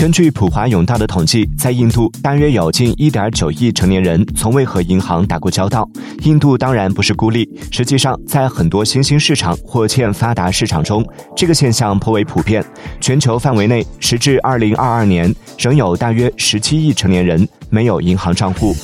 根据普华永道的统计在印度大约有近一点九亿成年人从未和银行打过交道。印度当然不是孤立实际上在很多新兴市场或欠发达市场中这个现象颇为普遍。全球范围内时至二零二二年仍有大约十七亿成年人没有银行账户。